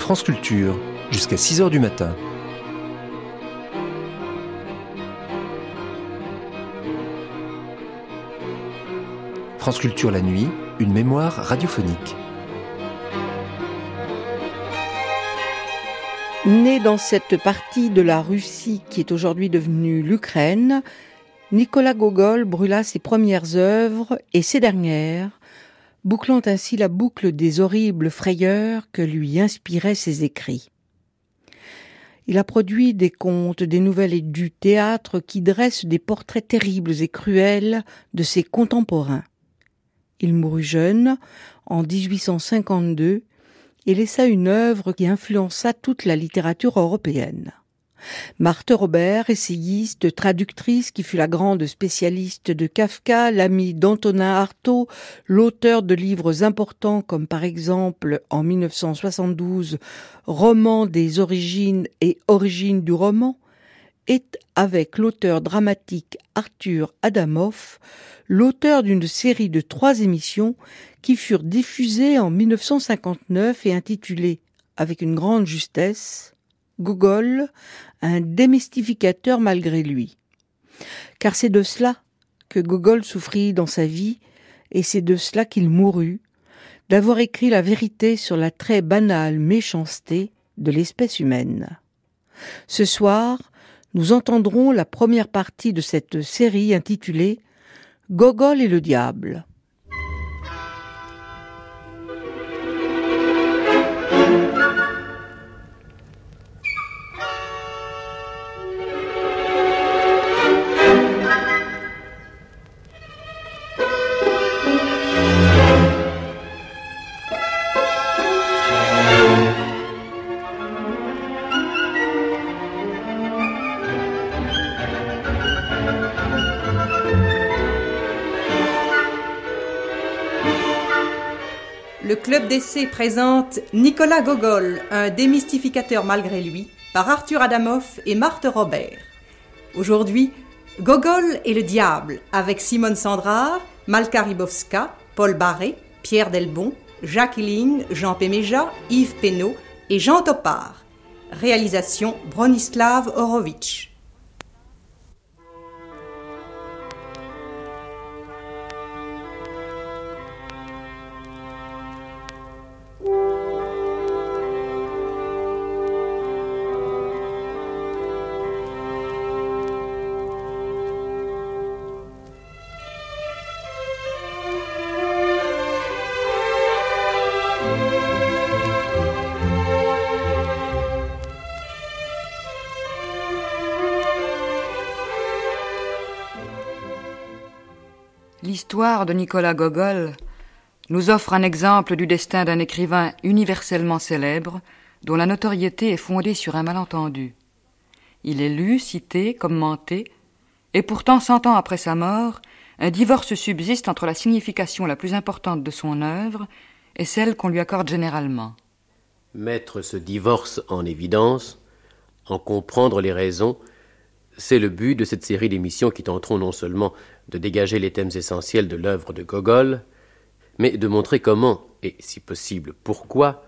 France Culture, jusqu'à 6 h du matin. France Culture la nuit, une mémoire radiophonique. Né dans cette partie de la Russie qui est aujourd'hui devenue l'Ukraine, Nicolas Gogol brûla ses premières œuvres et ses dernières, bouclant ainsi la boucle des horribles frayeurs que lui inspiraient ses écrits. Il a produit des contes, des nouvelles et du théâtre qui dressent des portraits terribles et cruels de ses contemporains. Il mourut jeune, en 1852, et laissa une œuvre qui influença toute la littérature européenne. Marthe Robert, essayiste, traductrice qui fut la grande spécialiste de Kafka, l'amie d'Antonin Artaud, l'auteur de livres importants comme par exemple en 1972 Roman des origines et origines du roman, est avec l'auteur dramatique Arthur Adamoff l'auteur d'une série de trois émissions qui furent diffusées en 1959 et intitulées, avec une grande justesse, Gogol, un démystificateur malgré lui. Car c'est de cela que Gogol souffrit dans sa vie, et c'est de cela qu'il mourut, d'avoir écrit la vérité sur la très banale méchanceté de l'espèce humaine. Ce soir, nous entendrons la première partie de cette série intitulée Gogol et le diable. D'essai présente Nicolas Gogol, un démystificateur malgré lui, par Arthur Adamoff et Marthe Robert. Aujourd'hui, Gogol et le diable, avec Simone Sandrard, Malka Ribowska, Paul Barré, Pierre Delbon, Jacques Jean Péméja, Yves Pénaud et Jean Topard. Réalisation Bronislav Horowitz. L'histoire de Nicolas Gogol nous offre un exemple du destin d'un écrivain universellement célèbre, dont la notoriété est fondée sur un malentendu. Il est lu, cité, commenté, et pourtant, cent ans après sa mort, un divorce subsiste entre la signification la plus importante de son œuvre et celle qu'on lui accorde généralement. Mettre ce divorce en évidence, en comprendre les raisons, c'est le but de cette série d'émissions qui tenteront non seulement de dégager les thèmes essentiels de l'œuvre de Gogol, mais de montrer comment, et si possible pourquoi,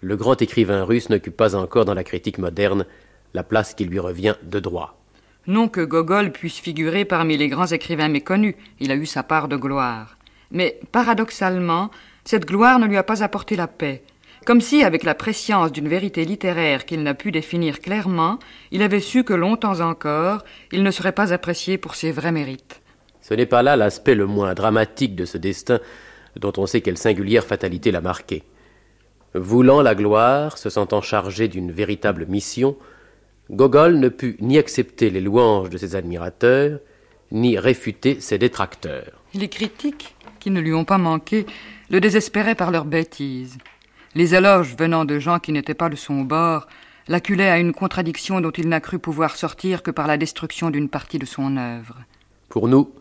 le grand écrivain russe n'occupe pas encore dans la critique moderne la place qui lui revient de droit. Non que Gogol puisse figurer parmi les grands écrivains méconnus, il a eu sa part de gloire. Mais paradoxalement, cette gloire ne lui a pas apporté la paix, comme si, avec la préscience d'une vérité littéraire qu'il n'a pu définir clairement, il avait su que longtemps encore, il ne serait pas apprécié pour ses vrais mérites. Ce n'est pas là l'aspect le moins dramatique de ce destin dont on sait quelle singulière fatalité l'a marqué. Voulant la gloire, se sentant chargé d'une véritable mission, Gogol ne put ni accepter les louanges de ses admirateurs, ni réfuter ses détracteurs. Les critiques, qui ne lui ont pas manqué, le désespéraient par leurs bêtises. Les éloges venant de gens qui n'étaient pas de son bord l'acculaient à une contradiction dont il n'a cru pouvoir sortir que par la destruction d'une partie de son œuvre. Pour nous,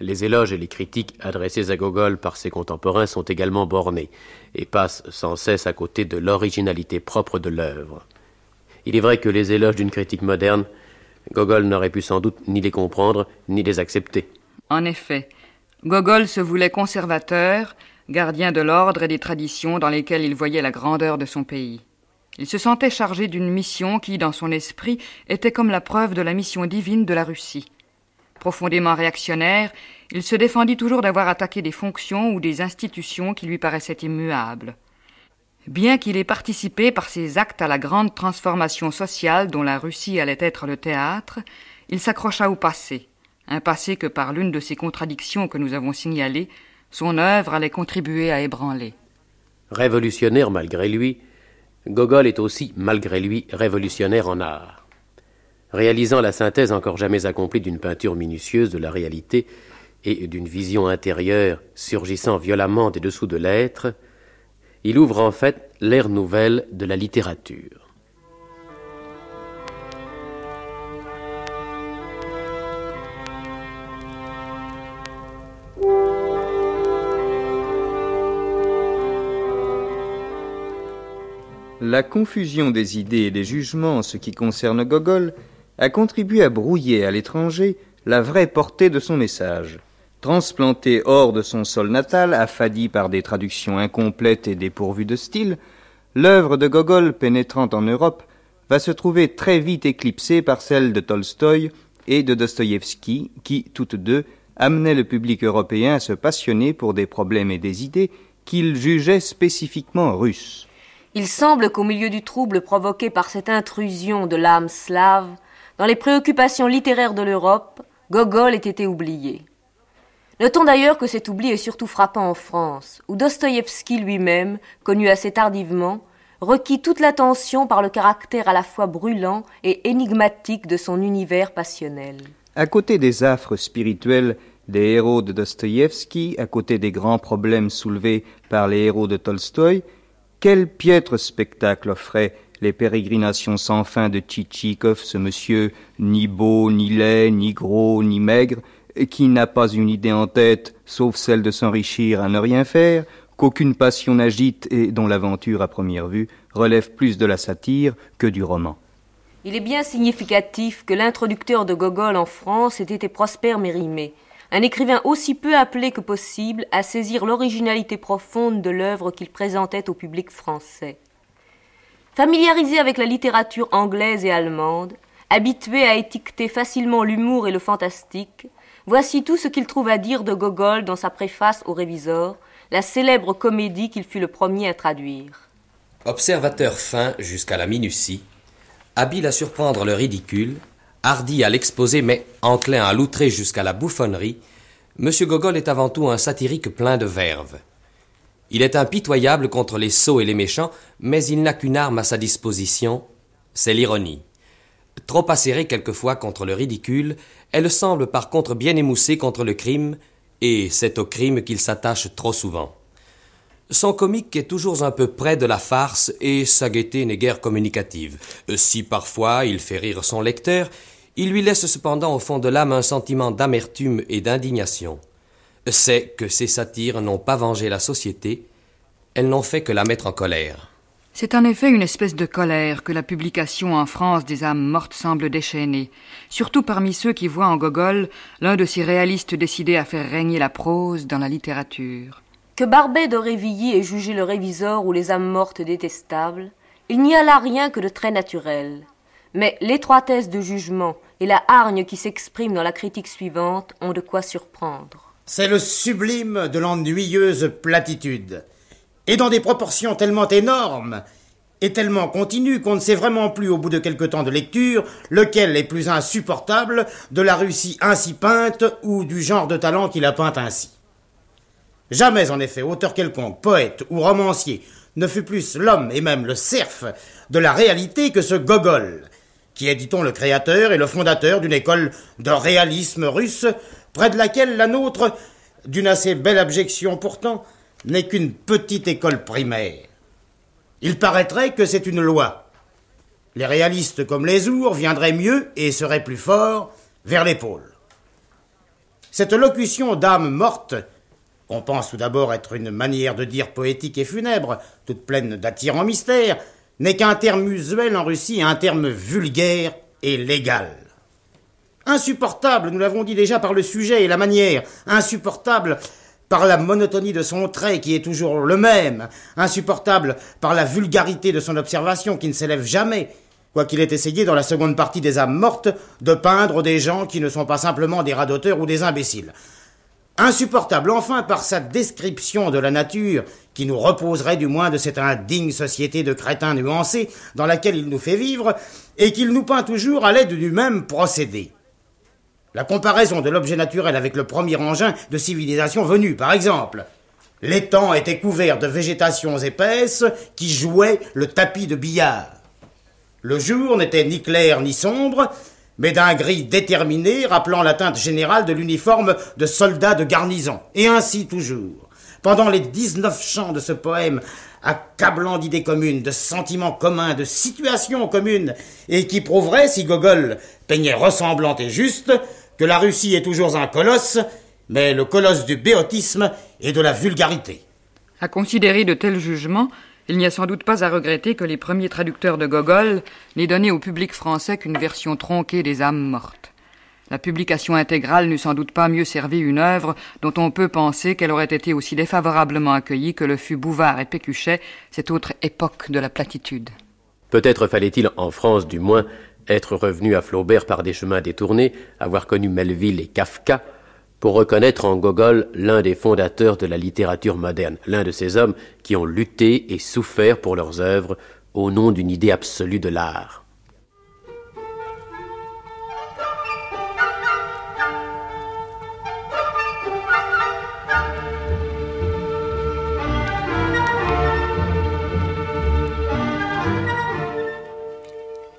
les éloges et les critiques adressés à Gogol par ses contemporains sont également bornés et passent sans cesse à côté de l'originalité propre de l'œuvre. Il est vrai que les éloges d'une critique moderne, Gogol n'aurait pu sans doute ni les comprendre ni les accepter. En effet, Gogol se voulait conservateur, gardien de l'ordre et des traditions dans lesquelles il voyait la grandeur de son pays. Il se sentait chargé d'une mission qui, dans son esprit, était comme la preuve de la mission divine de la Russie. Profondément réactionnaire, il se défendit toujours d'avoir attaqué des fonctions ou des institutions qui lui paraissaient immuables. Bien qu'il ait participé par ses actes à la grande transformation sociale dont la Russie allait être le théâtre, il s'accrocha au passé, un passé que par l'une de ces contradictions que nous avons signalées, son œuvre allait contribuer à ébranler. Révolutionnaire malgré lui, Gogol est aussi, malgré lui, révolutionnaire en art. Réalisant la synthèse encore jamais accomplie d'une peinture minutieuse de la réalité et d'une vision intérieure surgissant violemment des dessous de l'être, il ouvre en fait l'ère nouvelle de la littérature. La confusion des idées et des jugements en ce qui concerne Gogol a contribué à brouiller à l'étranger la vraie portée de son message. Transplanté hors de son sol natal, affadi par des traductions incomplètes et dépourvues de style, l'œuvre de Gogol pénétrant en Europe va se trouver très vite éclipsée par celle de Tolstoï et de Dostoïevski, qui, toutes deux, amenaient le public européen à se passionner pour des problèmes et des idées qu'il jugeait spécifiquement russes. Il semble qu'au milieu du trouble provoqué par cette intrusion de l'âme slave, dans les préoccupations littéraires de l'Europe, Gogol ait été oublié. Notons d'ailleurs que cet oubli est surtout frappant en France, où Dostoïevski lui-même, connu assez tardivement, requit toute l'attention par le caractère à la fois brûlant et énigmatique de son univers passionnel. À côté des affres spirituels des héros de Dostoïevski, à côté des grands problèmes soulevés par les héros de Tolstoï, quel piètre spectacle offraient les pérégrinations sans fin de Tchitchikov, ce monsieur ni beau, ni laid, ni gros, ni maigre, qui n'a pas une idée en tête, sauf celle de s'enrichir à ne rien faire, qu'aucune passion n'agite et dont l'aventure à première vue relève plus de la satire que du roman. Il est bien significatif que l'introducteur de Gogol en France ait été Prosper Mérimée, un écrivain aussi peu appelé que possible à saisir l'originalité profonde de l'œuvre qu'il présentait au public français. Familiarisé avec la littérature anglaise et allemande, habitué à étiqueter facilement l'humour et le fantastique, voici tout ce qu'il trouve à dire de Gogol dans sa préface au Révisor, la célèbre comédie qu'il fut le premier à traduire. Observateur fin jusqu'à la minutie, habile à surprendre le ridicule, hardi à l'exposer mais enclin à l'outrer jusqu'à la bouffonnerie, M. Gogol est avant tout un satirique plein de verve. Il est impitoyable contre les sots et les méchants, mais il n'a qu'une arme à sa disposition, c'est l'ironie. Trop acérée quelquefois contre le ridicule, elle semble par contre bien émoussée contre le crime, et c'est au crime qu'il s'attache trop souvent. Son comique est toujours un peu près de la farce et sa gaieté n'est guère communicative. Si parfois il fait rire son lecteur, il lui laisse cependant au fond de l'âme un sentiment d'amertume et d'indignation. C'est que ces satires n'ont pas vengé la société, elles n'ont fait que la mettre en colère. C'est en effet une espèce de colère que la publication en France des âmes mortes semble déchaîner, surtout parmi ceux qui voient en Gogol l'un de ces réalistes décidés à faire régner la prose dans la littérature. Que Barbet d'Aurevilly ait jugé le révisor ou les âmes mortes détestables, il n'y a là rien que de très naturel. Mais l'étroitesse de jugement et la hargne qui s'exprime dans la critique suivante ont de quoi surprendre. C'est le sublime de l'ennuyeuse platitude. Et dans des proportions tellement énormes et tellement continues qu'on ne sait vraiment plus au bout de quelque temps de lecture lequel est plus insupportable de la Russie ainsi peinte ou du genre de talent qui la peint ainsi. Jamais, en effet, auteur quelconque, poète ou romancier, ne fut plus l'homme et même le serf de la réalité que ce Gogol, qui est, dit-on, le créateur et le fondateur d'une école de réalisme russe, près de laquelle la nôtre, d'une assez belle abjection pourtant, n'est qu'une petite école primaire. Il paraîtrait que c'est une loi. Les réalistes comme les ours viendraient mieux et seraient plus forts vers l'épaule. Cette locution d'âme morte qu'on pense tout d'abord être une manière de dire poétique et funèbre, toute pleine d'attirants mystères, n'est qu'un terme usuel en Russie, un terme vulgaire et légal. Insupportable, nous l'avons dit déjà par le sujet et la manière, insupportable par la monotonie de son trait qui est toujours le même, insupportable par la vulgarité de son observation qui ne s'élève jamais, quoiqu'il ait essayé dans la seconde partie des âmes mortes de peindre des gens qui ne sont pas simplement des radoteurs ou des imbéciles. Insupportable enfin par sa description de la nature, qui nous reposerait du moins de cette indigne société de crétins nuancés dans laquelle il nous fait vivre, et qu'il nous peint toujours à l'aide du même procédé. La comparaison de l'objet naturel avec le premier engin de civilisation venu, par exemple. L'étang était couvert de végétations épaisses qui jouaient le tapis de billard. Le jour n'était ni clair ni sombre, mais d'un gris déterminé rappelant la teinte générale de l'uniforme de soldats de garnison. Et ainsi toujours. Pendant les dix-neuf chants de ce poème, accablant d'idées communes, de sentiments communs, de situations communes, et qui prouverait, si Gogol peignait ressemblant et juste, que la Russie est toujours un colosse, mais le colosse du béotisme et de la vulgarité. À considérer de tels jugements, il n'y a sans doute pas à regretter que les premiers traducteurs de Gogol n'aient donné au public français qu'une version tronquée des âmes mortes. La publication intégrale n'eût sans doute pas mieux servi une œuvre dont on peut penser qu'elle aurait été aussi défavorablement accueillie que le fut Bouvard et Pécuchet, cette autre époque de la platitude. Peut-être fallait-il, en France du moins, être revenu à Flaubert par des chemins détournés, avoir connu Melville et Kafka, pour reconnaître en Gogol l'un des fondateurs de la littérature moderne, l'un de ces hommes qui ont lutté et souffert pour leurs œuvres au nom d'une idée absolue de l'art.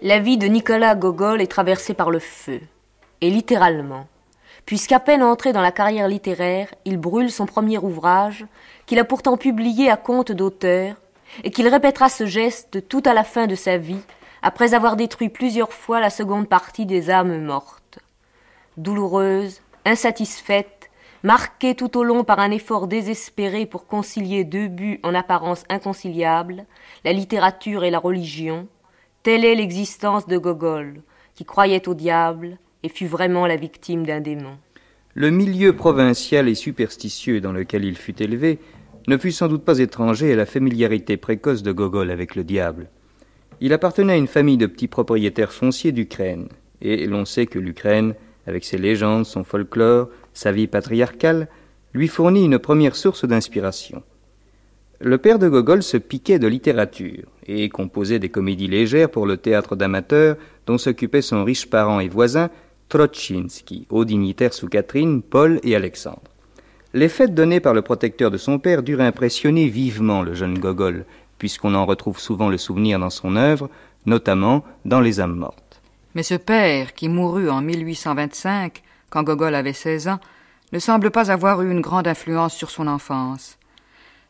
La vie de Nicolas Gogol est traversée par le feu, et littéralement, puisqu'à peine entré dans la carrière littéraire, il brûle son premier ouvrage, qu'il a pourtant publié à compte d'auteur, et qu'il répétera ce geste tout à la fin de sa vie, après avoir détruit plusieurs fois la seconde partie des âmes mortes. Douloureuse, insatisfaite, marquée tout au long par un effort désespéré pour concilier deux buts en apparence inconciliables, la littérature et la religion, Telle est l'existence de Gogol, qui croyait au diable et fut vraiment la victime d'un démon. Le milieu provincial et superstitieux dans lequel il fut élevé ne fut sans doute pas étranger à la familiarité précoce de Gogol avec le diable. Il appartenait à une famille de petits propriétaires fonciers d'Ukraine, et l'on sait que l'Ukraine, avec ses légendes, son folklore, sa vie patriarcale, lui fournit une première source d'inspiration. Le père de Gogol se piquait de littérature et composait des comédies légères pour le théâtre d'amateurs dont s'occupait son riche parent et voisin Trotchinski, haut dignitaire sous Catherine, Paul et Alexandre. Les fêtes données par le protecteur de son père durent impressionner vivement le jeune Gogol, puisqu'on en retrouve souvent le souvenir dans son œuvre, notamment dans Les âmes mortes. Mais ce père, qui mourut en 1825, quand Gogol avait 16 ans, ne semble pas avoir eu une grande influence sur son enfance.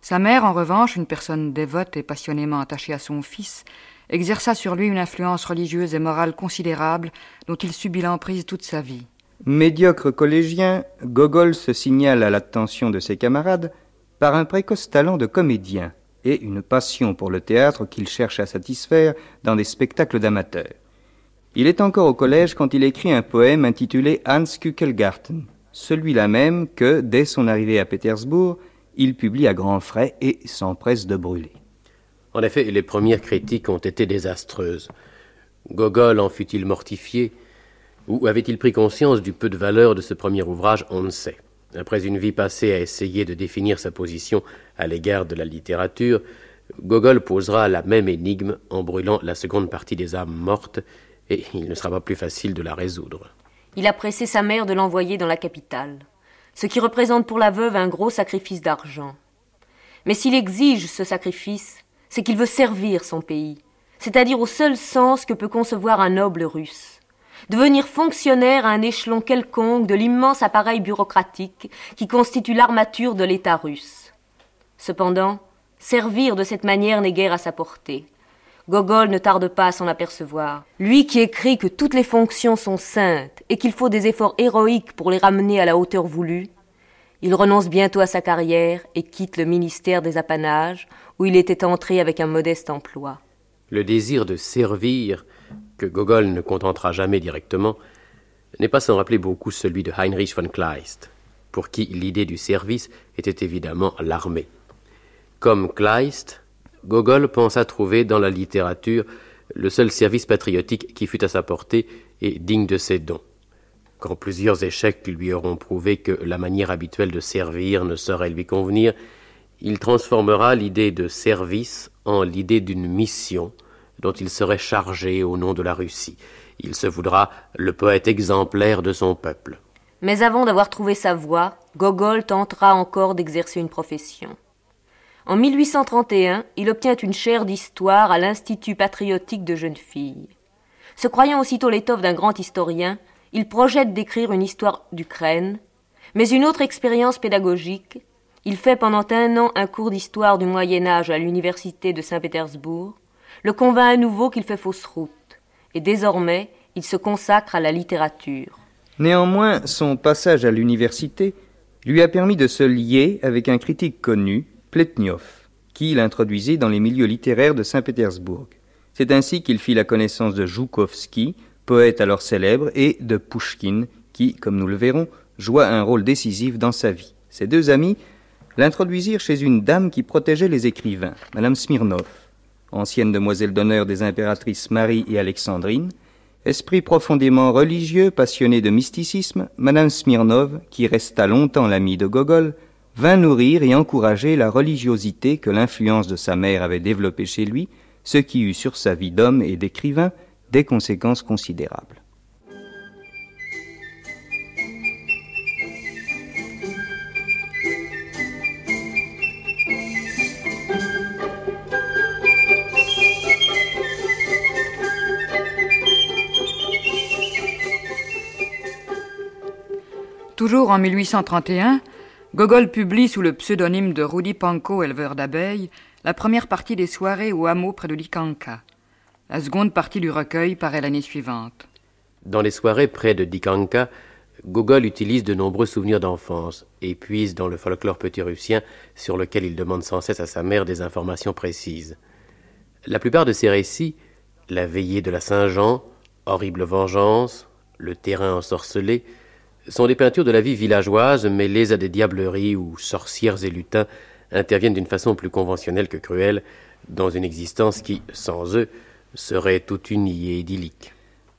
Sa mère, en revanche, une personne dévote et passionnément attachée à son fils, exerça sur lui une influence religieuse et morale considérable dont il subit l'emprise toute sa vie. Médiocre collégien, Gogol se signale à l'attention de ses camarades par un précoce talent de comédien et une passion pour le théâtre qu'il cherche à satisfaire dans des spectacles d'amateurs. Il est encore au collège quand il écrit un poème intitulé Hans Kuckelgarten, celui-là même que, dès son arrivée à Pétersbourg, il publie à grands frais et s'empresse de brûler. En effet, les premières critiques ont été désastreuses. Gogol en fut-il mortifié? Ou avait-il pris conscience du peu de valeur de ce premier ouvrage? On ne sait. Après une vie passée à essayer de définir sa position à l'égard de la littérature, Gogol posera la même énigme en brûlant la seconde partie des âmes mortes, et il ne sera pas plus facile de la résoudre. Il a pressé sa mère de l'envoyer dans la capitale ce qui représente pour la veuve un gros sacrifice d'argent. Mais s'il exige ce sacrifice, c'est qu'il veut servir son pays, c'est-à-dire au seul sens que peut concevoir un noble russe. Devenir fonctionnaire à un échelon quelconque de l'immense appareil bureaucratique qui constitue l'armature de l'État russe. Cependant, servir de cette manière n'est guère à sa portée. Gogol ne tarde pas à s'en apercevoir. Lui qui écrit que toutes les fonctions sont saintes et qu'il faut des efforts héroïques pour les ramener à la hauteur voulue, il renonce bientôt à sa carrière et quitte le ministère des Apanages, où il était entré avec un modeste emploi. Le désir de servir, que Gogol ne contentera jamais directement, n'est pas sans rappeler beaucoup celui de Heinrich von Kleist. pour qui l'idée du service était évidemment l'armée. Comme Kleist, Gogol pensa trouver dans la littérature le seul service patriotique qui fût à sa portée et digne de ses dons. Quand plusieurs échecs lui auront prouvé que la manière habituelle de servir ne saurait lui convenir, il transformera l'idée de service en l'idée d'une mission dont il serait chargé au nom de la Russie. Il se voudra le poète exemplaire de son peuple. Mais avant d'avoir trouvé sa voie, Gogol tentera encore d'exercer une profession. En 1831, il obtient une chaire d'histoire à l'Institut patriotique de jeunes filles. Se croyant aussitôt l'étoffe d'un grand historien, il projette d'écrire une histoire d'Ukraine, mais une autre expérience pédagogique, il fait pendant un an un cours d'histoire du Moyen Âge à l'université de Saint-Pétersbourg, le convainc à nouveau qu'il fait fausse route, et désormais il se consacre à la littérature. Néanmoins, son passage à l'université lui a permis de se lier avec un critique connu, Pletniov, qui l'introduisit dans les milieux littéraires de Saint-Pétersbourg. C'est ainsi qu'il fit la connaissance de Joukovski, poète alors célèbre, et de Pouchkine, qui, comme nous le verrons, joua un rôle décisif dans sa vie. Ces deux amis l'introduisirent chez une dame qui protégeait les écrivains, Madame Smirnov, ancienne demoiselle d'honneur des impératrices Marie et Alexandrine. Esprit profondément religieux, passionné de mysticisme, Madame Smirnov, qui resta longtemps l'amie de Gogol, vint nourrir et encourager la religiosité que l'influence de sa mère avait développée chez lui, ce qui eut sur sa vie d'homme et d'écrivain des conséquences considérables. Toujours en 1831, Gogol publie sous le pseudonyme de Rudy Panko, éleveur d'abeilles, la première partie des soirées au hameau près de Dikanka. La seconde partie du recueil paraît l'année suivante. Dans les soirées près de Dikanka, Gogol utilise de nombreux souvenirs d'enfance et puise dans le folklore petit-russien sur lequel il demande sans cesse à sa mère des informations précises. La plupart de ses récits, la veillée de la Saint-Jean, Horrible vengeance, le terrain ensorcelé, sont des peintures de la vie villageoise mêlées à des diableries où sorcières et lutins interviennent d'une façon plus conventionnelle que cruelle dans une existence qui, sans eux, serait toute unie et idyllique.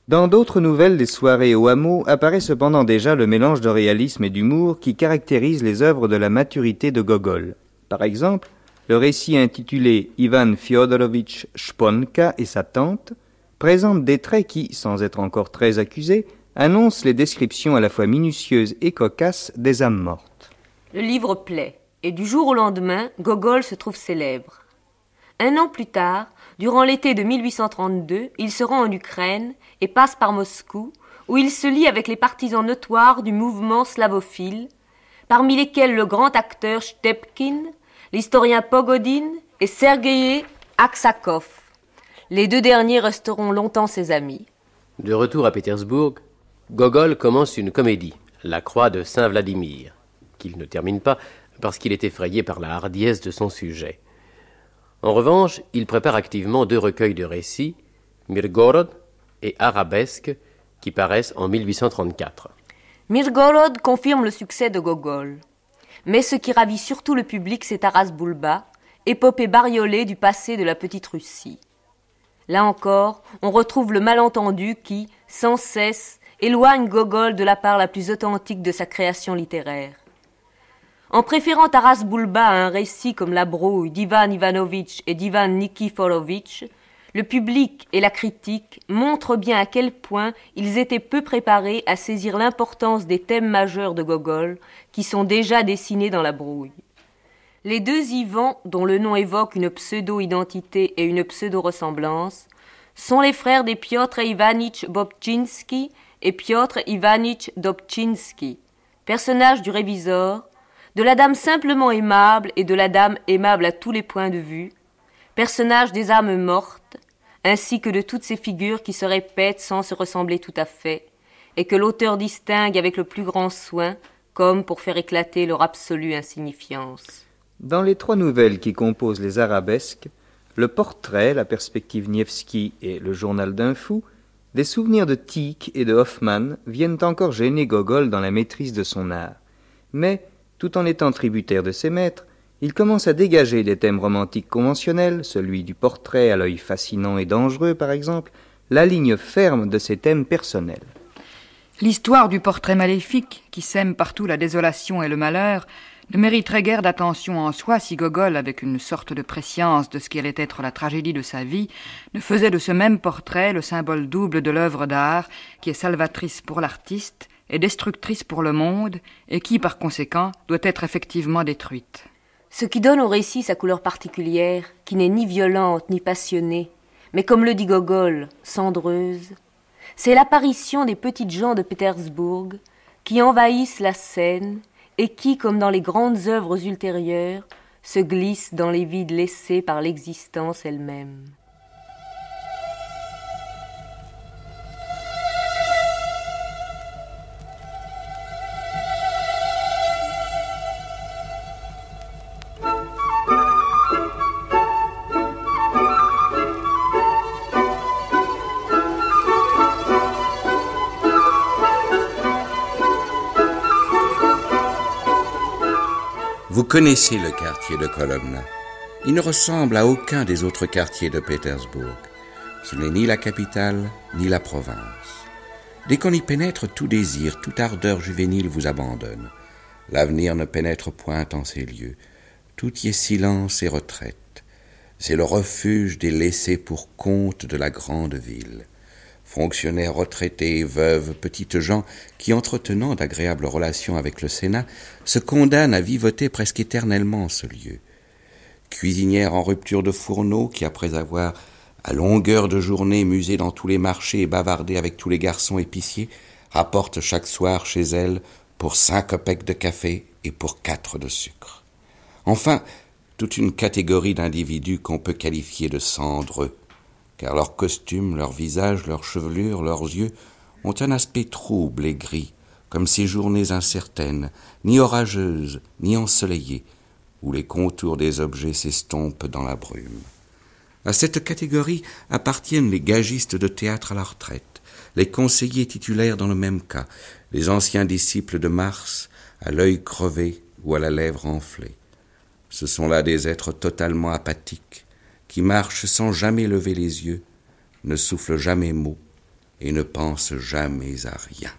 Dans d'autres nouvelles des soirées au hameau apparaît cependant déjà le mélange de réalisme et d'humour qui caractérise les œuvres de la maturité de Gogol. Par exemple, le récit intitulé Ivan Fyodorovitch Shponka et sa tante présente des traits qui, sans être encore très accusés, annonce les descriptions à la fois minutieuses et cocasses des âmes mortes. Le livre plaît, et du jour au lendemain, Gogol se trouve célèbre. Un an plus tard, durant l'été de 1832, il se rend en Ukraine et passe par Moscou, où il se lie avec les partisans notoires du mouvement slavophile, parmi lesquels le grand acteur Stepkin, l'historien Pogodin et Sergei Aksakov. Les deux derniers resteront longtemps ses amis. De retour à Pétersbourg, Gogol commence une comédie, La Croix de Saint Vladimir, qu'il ne termine pas parce qu'il est effrayé par la hardiesse de son sujet. En revanche, il prépare activement deux recueils de récits, Mirgorod et Arabesque, qui paraissent en 1834. Mirgorod confirme le succès de Gogol. Mais ce qui ravit surtout le public, c'est Taras Bulba, épopée bariolée du passé de la petite Russie. Là encore, on retrouve le malentendu qui, sans cesse, éloigne Gogol de la part la plus authentique de sa création littéraire. En préférant Taras Bulba à un récit comme La brouille d'Ivan Ivanovitch et d'Ivan Nikiforovitch, le public et la critique montrent bien à quel point ils étaient peu préparés à saisir l'importance des thèmes majeurs de Gogol qui sont déjà dessinés dans La brouille. Les deux Ivans, dont le nom évoque une pseudo-identité et une pseudo-ressemblance, sont les frères des Piotr Ivanitch Bobchinski et Piotr Ivanitch Dobchinski, personnage du révisor, de la dame simplement aimable et de la dame aimable à tous les points de vue, personnage des âmes mortes, ainsi que de toutes ces figures qui se répètent sans se ressembler tout à fait, et que l'auteur distingue avec le plus grand soin, comme pour faire éclater leur absolue insignifiance. Dans les trois nouvelles qui composent les arabesques, le portrait, la perspective Nievski et le journal d'un fou des souvenirs de Tieck et de Hoffmann viennent encore gêner Gogol dans la maîtrise de son art. Mais, tout en étant tributaire de ses maîtres, il commence à dégager des thèmes romantiques conventionnels, celui du portrait à l'œil fascinant et dangereux par exemple, la ligne ferme de ses thèmes personnels. L'histoire du portrait maléfique, qui sème partout la désolation et le malheur, ne mériterait guère d'attention en soi si Gogol, avec une sorte de prescience de ce qui allait être la tragédie de sa vie, ne faisait de ce même portrait le symbole double de l'œuvre d'art, qui est salvatrice pour l'artiste et destructrice pour le monde, et qui, par conséquent, doit être effectivement détruite. Ce qui donne au récit sa couleur particulière, qui n'est ni violente ni passionnée, mais comme le dit Gogol, cendreuse, c'est l'apparition des petites gens de Pétersbourg qui envahissent la scène et qui, comme dans les grandes œuvres ultérieures, se glissent dans les vides laissés par l'existence elle-même. Connaissez le quartier de Kolomna. Il ne ressemble à aucun des autres quartiers de Pétersbourg. Ce n'est ni la capitale, ni la province. Dès qu'on y pénètre, tout désir, toute ardeur juvénile vous abandonne. L'avenir ne pénètre point en ces lieux. Tout y est silence et retraite. C'est le refuge des laissés pour compte de la grande ville fonctionnaires retraités, veuves, petites gens, qui, entretenant d'agréables relations avec le Sénat, se condamnent à vivoter presque éternellement ce lieu. Cuisinières en rupture de fourneau, qui, après avoir, à longueur de journée, musé dans tous les marchés et bavardé avec tous les garçons épiciers, rapportent chaque soir chez elles pour cinq copecs de café et pour quatre de sucre. Enfin, toute une catégorie d'individus qu'on peut qualifier de cendreux, car leurs costumes, leurs visages, leurs chevelures, leurs yeux ont un aspect trouble et gris, comme ces journées incertaines, ni orageuses, ni ensoleillées, où les contours des objets s'estompent dans la brume. À cette catégorie appartiennent les gagistes de théâtre à la retraite, les conseillers titulaires dans le même cas, les anciens disciples de Mars, à l'œil crevé ou à la lèvre enflée. Ce sont là des êtres totalement apathiques, qui marche sans jamais lever les yeux, ne souffle jamais mot et ne pense jamais à rien.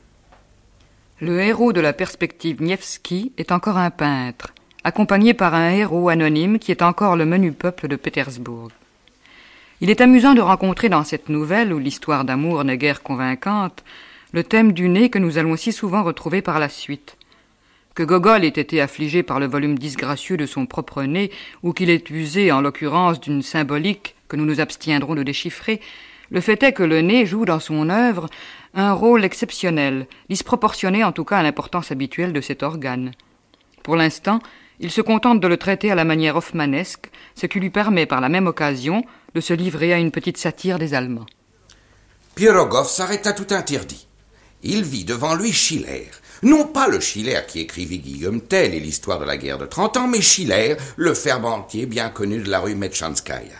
Le héros de la perspective Nievski est encore un peintre, accompagné par un héros anonyme qui est encore le menu peuple de Pétersbourg. Il est amusant de rencontrer dans cette nouvelle, où l'histoire d'amour n'est guère convaincante, le thème du nez que nous allons si souvent retrouver par la suite. Que Gogol ait été affligé par le volume disgracieux de son propre nez, ou qu'il ait usé en l'occurrence d'une symbolique que nous nous abstiendrons de déchiffrer, le fait est que le nez joue dans son œuvre un rôle exceptionnel, disproportionné en tout cas à l'importance habituelle de cet organe. Pour l'instant, il se contente de le traiter à la manière hoffmanesque, ce qui lui permet par la même occasion de se livrer à une petite satire des Allemands. Pirogov s'arrête à tout interdit. Il vit devant lui Schiller, non pas le Schiller qui écrivit Guillaume Tell et l'histoire de la guerre de Trente Ans, mais Schiller, le ferbentier bien connu de la rue Metchanskaya.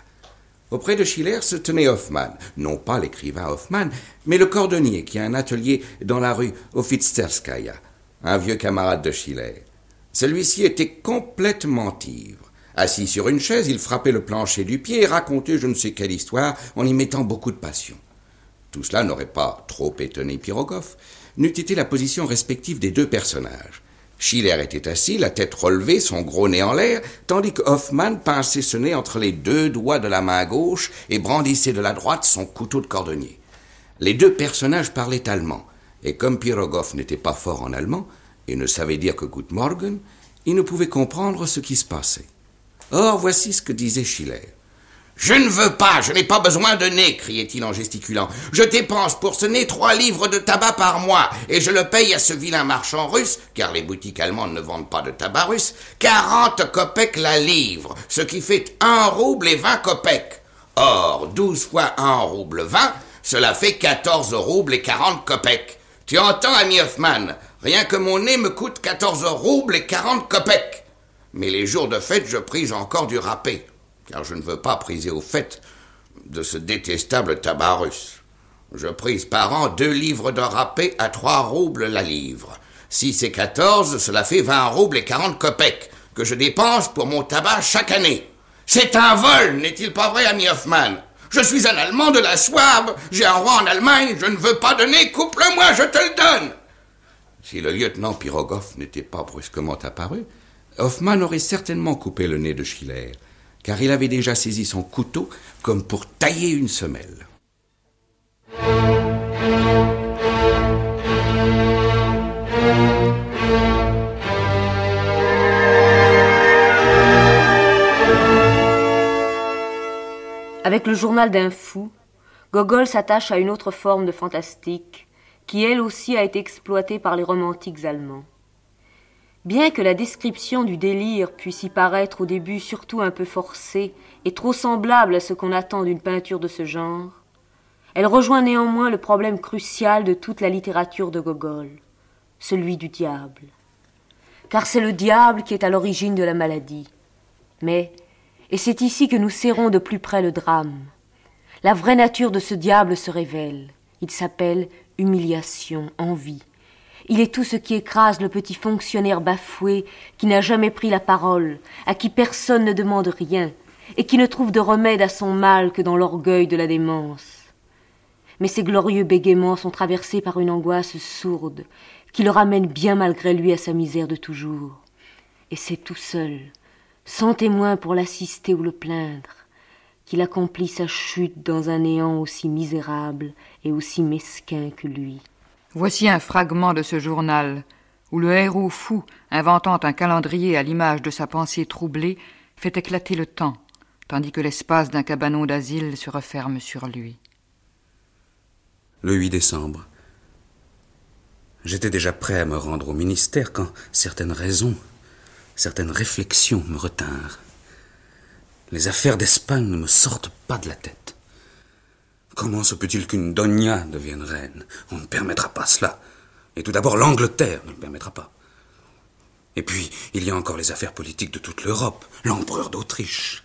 Auprès de Schiller se tenait Hoffmann, non pas l'écrivain Hoffmann, mais le cordonnier qui a un atelier dans la rue Offitzerskaya, un vieux camarade de Schiller. Celui-ci était complètement ivre. Assis sur une chaise, il frappait le plancher du pied et racontait je ne sais quelle histoire en y mettant beaucoup de passion. Tout cela n'aurait pas trop étonné Pirogov, n'eût été la position respective des deux personnages. Schiller était assis, la tête relevée, son gros nez en l'air, tandis que Hoffmann pinçait ce nez entre les deux doigts de la main gauche et brandissait de la droite son couteau de cordonnier. Les deux personnages parlaient allemand, et comme Pirogov n'était pas fort en allemand et ne savait dire que Good Morgen, il ne pouvait comprendre ce qui se passait. Or, voici ce que disait Schiller. Je ne veux pas, je n'ai pas besoin de nez, criait-il en gesticulant. Je dépense pour ce nez trois livres de tabac par mois, et je le paye à ce vilain marchand russe, car les boutiques allemandes ne vendent pas de tabac russe, quarante kopecks la livre, ce qui fait un rouble et vingt kopecks. Or, douze fois un rouble vingt, cela fait quatorze roubles et quarante kopecks. Tu entends, ami Hoffman, rien que mon nez me coûte quatorze roubles et quarante kopecks. Mais les jours de fête, je prise encore du râpé car je ne veux pas priser au fait de ce détestable tabac russe. Je prise par an deux livres de râpé à trois roubles la livre. 6 et 14, cela fait 20 roubles et 40 kopecks que je dépense pour mon tabac chaque année. C'est un vol, n'est-il pas vrai, ami Hoffman Je suis un Allemand de la Souabe, j'ai un roi en Allemagne, je ne veux pas donner, coupe-le-moi, je te le donne Si le lieutenant Pirogov n'était pas brusquement apparu, Hoffman aurait certainement coupé le nez de Schiller, car il avait déjà saisi son couteau comme pour tailler une semelle. Avec le journal d'un fou, Gogol s'attache à une autre forme de fantastique qui elle aussi a été exploitée par les romantiques allemands. Bien que la description du délire puisse y paraître au début surtout un peu forcée et trop semblable à ce qu'on attend d'une peinture de ce genre, elle rejoint néanmoins le problème crucial de toute la littérature de Gogol, celui du diable. Car c'est le diable qui est à l'origine de la maladie. Mais et c'est ici que nous serrons de plus près le drame. La vraie nature de ce diable se révèle. Il s'appelle humiliation, envie. Il est tout ce qui écrase le petit fonctionnaire bafoué qui n'a jamais pris la parole, à qui personne ne demande rien, et qui ne trouve de remède à son mal que dans l'orgueil de la démence. Mais ces glorieux bégaiements sont traversés par une angoisse sourde, qui le ramène bien malgré lui à sa misère de toujours. Et c'est tout seul, sans témoin pour l'assister ou le plaindre, qu'il accomplit sa chute dans un néant aussi misérable et aussi mesquin que lui. Voici un fragment de ce journal, où le héros fou, inventant un calendrier à l'image de sa pensée troublée, fait éclater le temps, tandis que l'espace d'un cabanon d'asile se referme sur lui. Le 8 décembre. J'étais déjà prêt à me rendre au ministère quand certaines raisons certaines réflexions me retinrent. Les affaires d'Espagne ne me sortent pas de la tête. Comment se peut-il qu'une Donia devienne reine? On ne permettra pas cela. Et tout d'abord, l'Angleterre ne le permettra pas. Et puis, il y a encore les affaires politiques de toute l'Europe. L'empereur d'Autriche.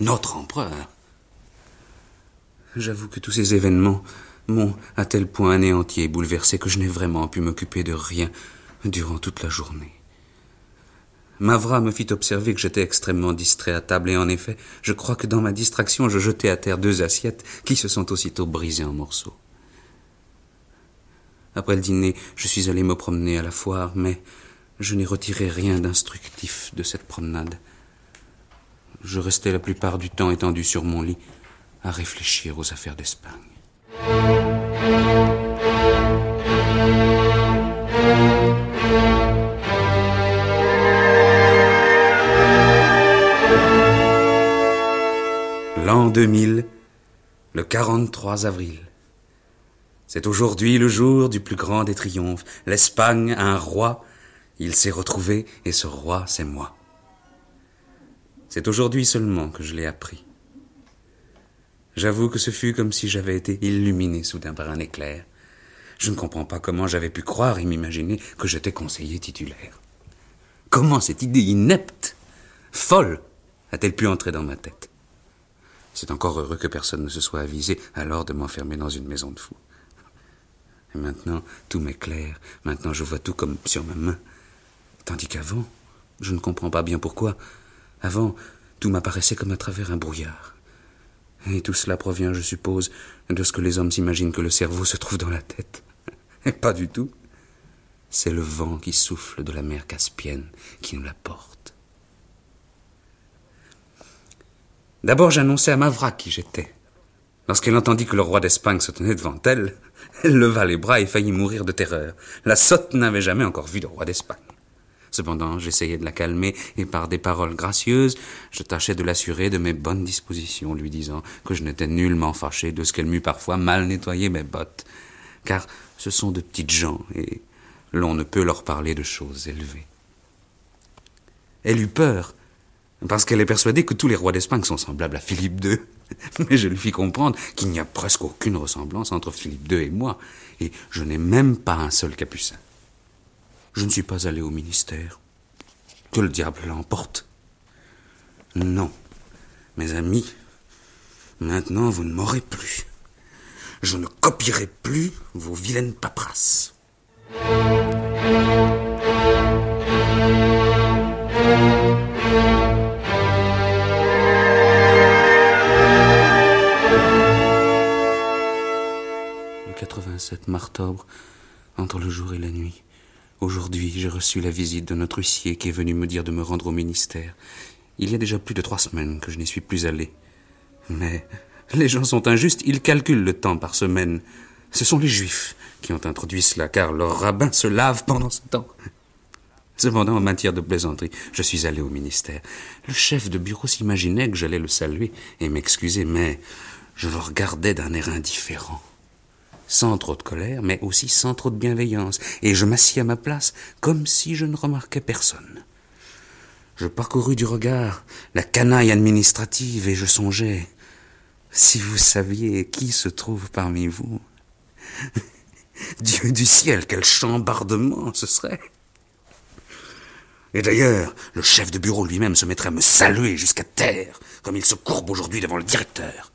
Notre empereur. J'avoue que tous ces événements m'ont à tel point anéanti et bouleversé que je n'ai vraiment pu m'occuper de rien durant toute la journée. Mavra me fit observer que j'étais extrêmement distrait à table, et en effet, je crois que dans ma distraction, je jetai à terre deux assiettes qui se sont aussitôt brisées en morceaux. Après le dîner, je suis allé me promener à la foire, mais je n'ai retiré rien d'instructif de cette promenade. Je restais la plupart du temps étendu sur mon lit à réfléchir aux affaires d'Espagne. L'an 2000, le 43 avril. C'est aujourd'hui le jour du plus grand des triomphes. L'Espagne a un roi, il s'est retrouvé, et ce roi, c'est moi. C'est aujourd'hui seulement que je l'ai appris. J'avoue que ce fut comme si j'avais été illuminé soudain par un éclair. Je ne comprends pas comment j'avais pu croire et m'imaginer que j'étais conseiller titulaire. Comment cette idée inepte, folle, a-t-elle pu entrer dans ma tête? C'est encore heureux que personne ne se soit avisé alors de m'enfermer dans une maison de fous. Et maintenant, tout m'est clair. Maintenant, je vois tout comme sur ma main. Tandis qu'avant, je ne comprends pas bien pourquoi. Avant, tout m'apparaissait comme à travers un brouillard. Et tout cela provient, je suppose, de ce que les hommes s'imaginent que le cerveau se trouve dans la tête. Et pas du tout. C'est le vent qui souffle de la mer Caspienne qui nous la porte. D'abord, j'annonçai à Mavra qui j'étais. Lorsqu'elle entendit que le roi d'Espagne se tenait devant elle, elle leva les bras et faillit mourir de terreur. La sotte n'avait jamais encore vu de roi d'Espagne. Cependant, j'essayais de la calmer et par des paroles gracieuses, je tâchais de l'assurer de mes bonnes dispositions, lui disant que je n'étais nullement fâché de ce qu'elle m'eût parfois mal nettoyé mes bottes, car ce sont de petites gens et l'on ne peut leur parler de choses élevées. Elle eut peur parce qu'elle est persuadée que tous les rois d'Espagne sont semblables à Philippe II. Mais je lui fis comprendre qu'il n'y a presque aucune ressemblance entre Philippe II et moi, et je n'ai même pas un seul capucin. Je ne suis pas allé au ministère. Que le diable l'emporte. Non, mes amis, maintenant vous ne m'aurez plus. Je ne copierai plus vos vilaines paperasses. 87 martobre, entre le jour et la nuit. Aujourd'hui, j'ai reçu la visite de notre huissier qui est venu me dire de me rendre au ministère. Il y a déjà plus de trois semaines que je n'y suis plus allé. Mais les gens sont injustes, ils calculent le temps par semaine. Ce sont les Juifs qui ont introduit cela, car leur rabbin se lave pendant ce temps. Cependant, en matière de plaisanterie, je suis allé au ministère. Le chef de bureau s'imaginait que j'allais le saluer et m'excuser, mais je le regardais d'un air indifférent. Sans trop de colère, mais aussi sans trop de bienveillance, et je m'assis à ma place comme si je ne remarquais personne. Je parcourus du regard la canaille administrative et je songeais si vous saviez qui se trouve parmi vous. Dieu du ciel, quel chambardement ce serait. Et d'ailleurs, le chef de bureau lui-même se mettrait à me saluer jusqu'à terre, comme il se courbe aujourd'hui devant le directeur.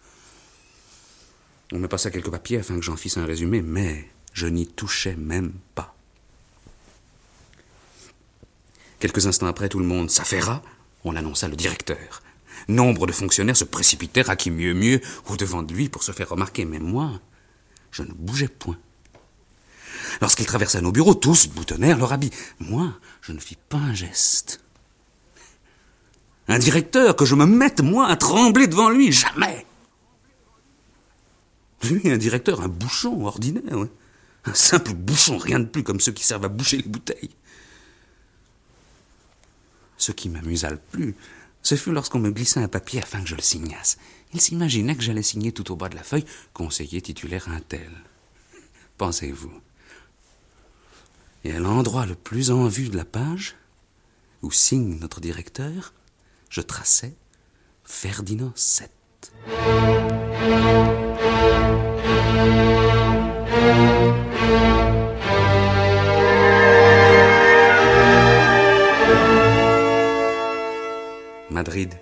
On me passa quelques papiers afin que j'en fisse un résumé, mais je n'y touchais même pas. Quelques instants après, tout le monde s'affaira. On annonça le directeur. Nombre de fonctionnaires se précipitèrent à qui mieux mieux au devant de lui pour se faire remarquer, mais moi, je ne bougeais point. Lorsqu'il traversa nos bureaux, tous boutonnèrent leur habit. Moi, je ne fis pas un geste. Un directeur, que je me mette, moi, à trembler devant lui, jamais. Lui, un directeur, un bouchon ordinaire. Un simple bouchon, rien de plus comme ceux qui servent à boucher les bouteilles. Ce qui m'amusa le plus, ce fut lorsqu'on me glissa un papier afin que je le signasse. Il s'imaginait que j'allais signer tout au bas de la feuille conseiller titulaire un tel. Pensez-vous? Et à l'endroit le plus en vue de la page, où signe notre directeur, je traçais Ferdinand VII. Madrid,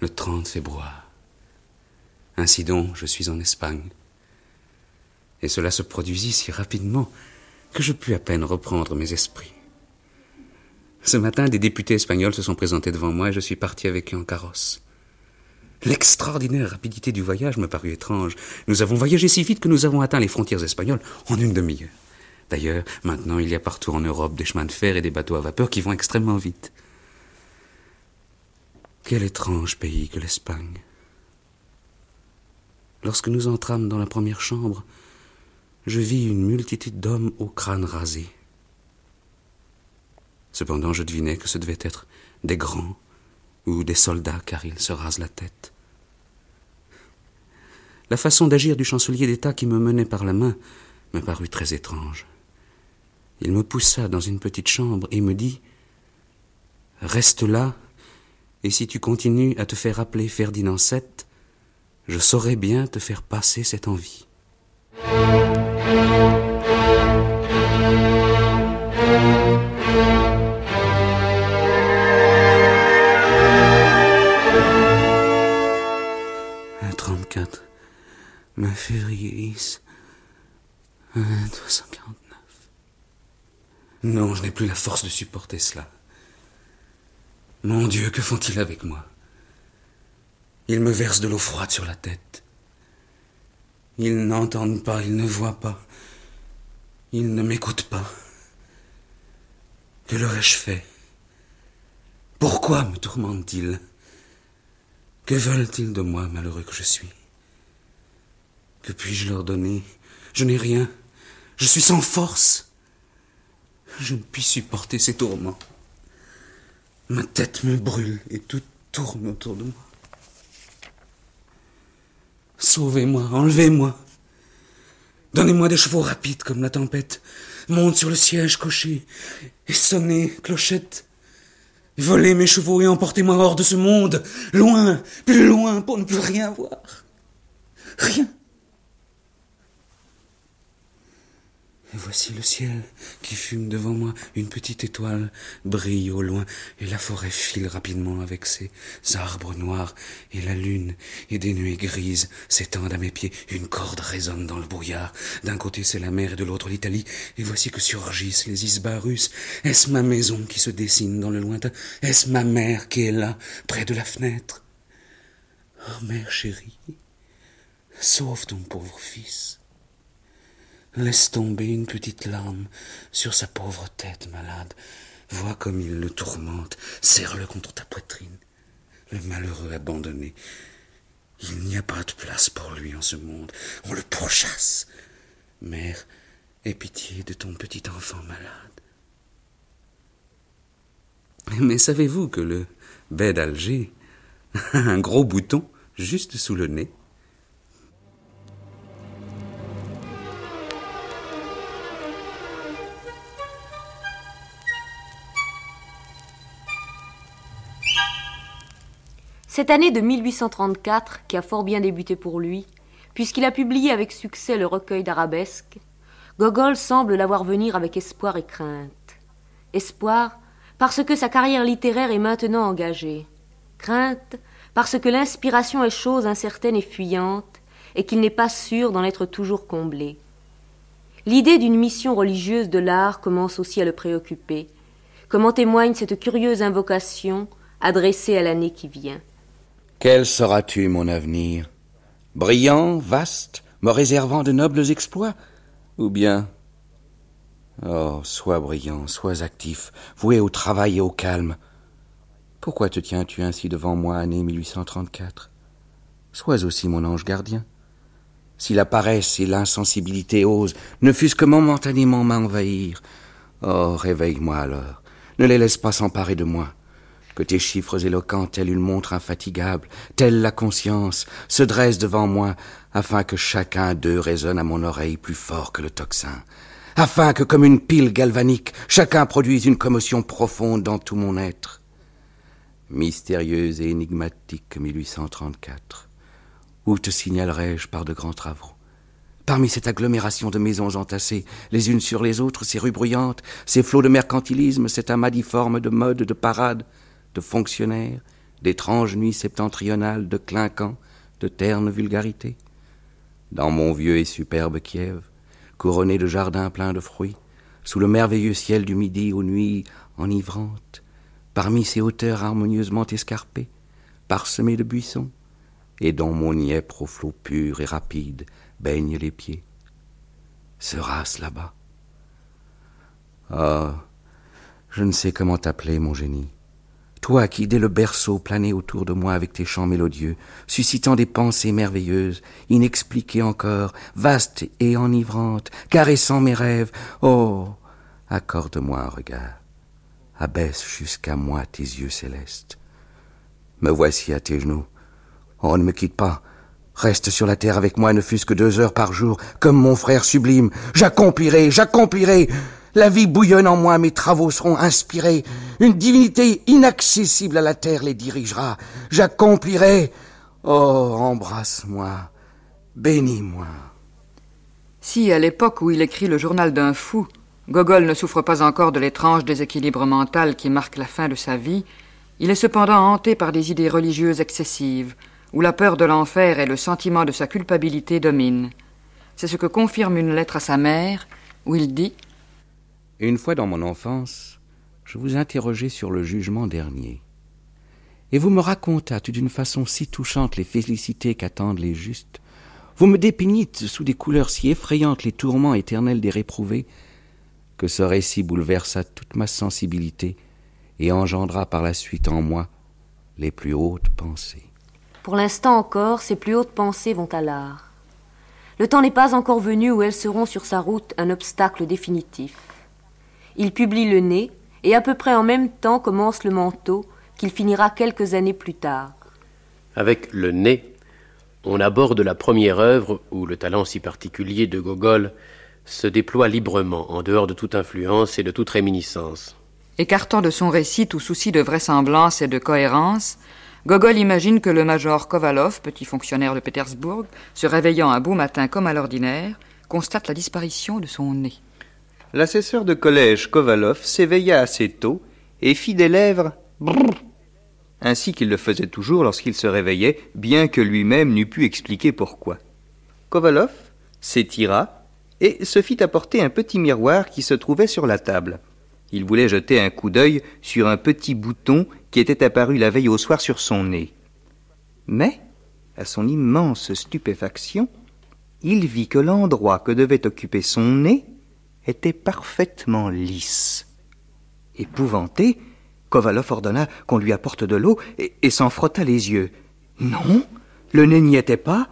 le 30 février. Ainsi donc, je suis en Espagne. Et cela se produisit si rapidement que je pus à peine reprendre mes esprits. Ce matin, des députés espagnols se sont présentés devant moi et je suis parti avec eux en carrosse. L'extraordinaire rapidité du voyage me parut étrange. Nous avons voyagé si vite que nous avons atteint les frontières espagnoles en une demi-heure. D'ailleurs, maintenant, il y a partout en Europe des chemins de fer et des bateaux à vapeur qui vont extrêmement vite. Quel étrange pays que l'Espagne. Lorsque nous entrâmes dans la première chambre, je vis une multitude d'hommes au crâne rasé. Cependant, je devinais que ce devait être des grands ou des soldats, car ils se rasent la tête. La façon d'agir du chancelier d'État qui me menait par la main me parut très étrange. Il me poussa dans une petite chambre et me dit Reste là, et si tu continues à te faire appeler Ferdinand VII, je saurai bien te faire passer cette envie. 9 février 10, Non, je n'ai plus la force de supporter cela. Mon Dieu, que font-ils avec moi? Ils me versent de l'eau froide sur la tête. Ils n'entendent pas, ils ne voient pas. Ils ne m'écoutent pas. Que leur ai-je fait? Pourquoi me tourmentent-ils? Que veulent-ils de moi, malheureux que je suis? Que puis-je leur donner? Je n'ai rien. Je suis sans force. Je ne puis supporter ces tourments. Ma tête me brûle et tout tourne autour de moi. Sauvez-moi, enlevez-moi. Donnez-moi des chevaux rapides comme la tempête. Monte sur le siège cocher et sonnez, clochette. Volez mes chevaux et emportez-moi hors de ce monde, loin, plus loin, pour ne plus rien voir. Rien. Voici le ciel qui fume devant moi, une petite étoile brille au loin, et la forêt file rapidement avec ses arbres noirs, et la lune et des nuées grises s'étendent à mes pieds, une corde résonne dans le brouillard, d'un côté c'est la mer et de l'autre l'Italie, et voici que surgissent les isbas russes, est-ce ma maison qui se dessine dans le lointain, est-ce ma mère qui est là, près de la fenêtre? Oh mère chérie, sauve ton pauvre fils. Laisse tomber une petite larme sur sa pauvre tête malade. Vois comme il le tourmente. Serre-le contre ta poitrine. Le malheureux abandonné. Il n'y a pas de place pour lui en ce monde. On le pourchasse. Mère, aie pitié de ton petit enfant malade. Mais savez-vous que le bed d'Alger a un gros bouton juste sous le nez? Cette année de 1834, qui a fort bien débuté pour lui, puisqu'il a publié avec succès le recueil d'arabesques, Gogol semble l'avoir venir avec espoir et crainte. Espoir, parce que sa carrière littéraire est maintenant engagée. Crainte, parce que l'inspiration est chose incertaine et fuyante, et qu'il n'est pas sûr d'en être toujours comblé. L'idée d'une mission religieuse de l'art commence aussi à le préoccuper, comme en témoigne cette curieuse invocation adressée à l'année qui vient. Quel seras-tu, mon avenir? Brillant, vaste, me réservant de nobles exploits? Ou bien Oh, sois brillant, sois actif, voué au travail et au calme. Pourquoi te tiens-tu ainsi devant moi, année 1834 Sois aussi mon ange gardien. Si la paresse et l'insensibilité osent, ne fût-ce que momentanément m'envahir, oh, réveille-moi alors, ne les laisse pas s'emparer de moi que tes chiffres éloquents, telle une montre infatigable, telle la conscience, se dressent devant moi, afin que chacun d'eux résonne à mon oreille plus fort que le tocsin, afin que, comme une pile galvanique, chacun produise une commotion profonde dans tout mon être. Mystérieuse et énigmatique 1834, où te signalerai-je par de grands travaux? Parmi cette agglomération de maisons entassées, les unes sur les autres, ces rues bruyantes, ces flots de mercantilisme, cet amas difforme de modes, de parades, de fonctionnaires, d'étranges nuits septentrionales de clinquants, de ternes vulgarités. Dans mon vieux et superbe Kiev, couronné de jardins pleins de fruits, sous le merveilleux ciel du midi aux nuits enivrantes, parmi ces hauteurs harmonieusement escarpées, parsemées de buissons, et dont mon Nièvre au flot pur et rapide baigne les pieds. Sera-ce là-bas Ah, je ne sais comment t'appeler, mon génie. Toi qui, dès le berceau, planais autour de moi avec tes chants mélodieux, suscitant des pensées merveilleuses, inexpliquées encore, vastes et enivrantes, caressant mes rêves, oh, accorde-moi un regard, abaisse jusqu'à moi tes yeux célestes. Me voici à tes genoux. Oh, ne me quitte pas. Reste sur la terre avec moi, ne fût-ce que deux heures par jour, comme mon frère sublime. J'accomplirai, j'accomplirai. La vie bouillonne en moi, mes travaux seront inspirés. Une divinité inaccessible à la terre les dirigera. J'accomplirai. Oh, embrasse-moi. Bénis-moi. Si, à l'époque où il écrit le journal d'un fou, Gogol ne souffre pas encore de l'étrange déséquilibre mental qui marque la fin de sa vie, il est cependant hanté par des idées religieuses excessives, où la peur de l'enfer et le sentiment de sa culpabilité dominent. C'est ce que confirme une lettre à sa mère, où il dit une fois dans mon enfance, je vous interrogeai sur le jugement dernier. Et vous me racontâtes d'une façon si touchante les félicités qu'attendent les justes. Vous me dépeignîtes sous des couleurs si effrayantes les tourments éternels des réprouvés, que ce récit bouleversa toute ma sensibilité et engendra par la suite en moi les plus hautes pensées. Pour l'instant encore, ces plus hautes pensées vont à l'art. Le temps n'est pas encore venu où elles seront sur sa route un obstacle définitif. Il publie Le Nez, et à peu près en même temps commence Le Manteau, qu'il finira quelques années plus tard. Avec Le Nez, on aborde la première œuvre où le talent si particulier de Gogol se déploie librement, en dehors de toute influence et de toute réminiscence. Écartant de son récit tout souci de vraisemblance et de cohérence, Gogol imagine que le major Kovalov, petit fonctionnaire de Pétersbourg, se réveillant un beau matin comme à l'ordinaire, constate la disparition de son nez. L'assesseur de collège Kovalov s'éveilla assez tôt et fit des lèvres brrr, ainsi qu'il le faisait toujours lorsqu'il se réveillait, bien que lui-même n'eût pu expliquer pourquoi. Kovalov s'étira et se fit apporter un petit miroir qui se trouvait sur la table. Il voulait jeter un coup d'œil sur un petit bouton qui était apparu la veille au soir sur son nez. Mais, à son immense stupéfaction, il vit que l'endroit que devait occuper son nez était parfaitement lisse. Épouvanté, Kovalov ordonna qu'on lui apporte de l'eau et, s'en frotta les yeux. Non, le nez n'y était pas.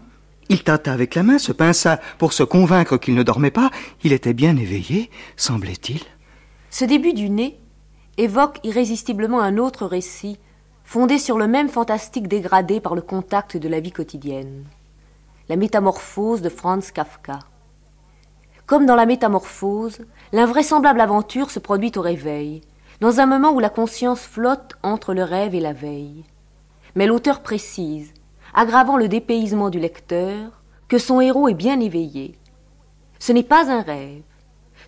Il tâta avec la main, se pinça pour se convaincre qu'il ne dormait pas. Il était bien éveillé, semblait-il. Ce début du nez évoque irrésistiblement un autre récit, fondé sur le même fantastique dégradé par le contact de la vie quotidienne. La métamorphose de Franz Kafka. Comme dans la métamorphose, l'invraisemblable aventure se produit au réveil, dans un moment où la conscience flotte entre le rêve et la veille. Mais l'auteur précise, aggravant le dépaysement du lecteur, que son héros est bien éveillé. Ce n'est pas un rêve,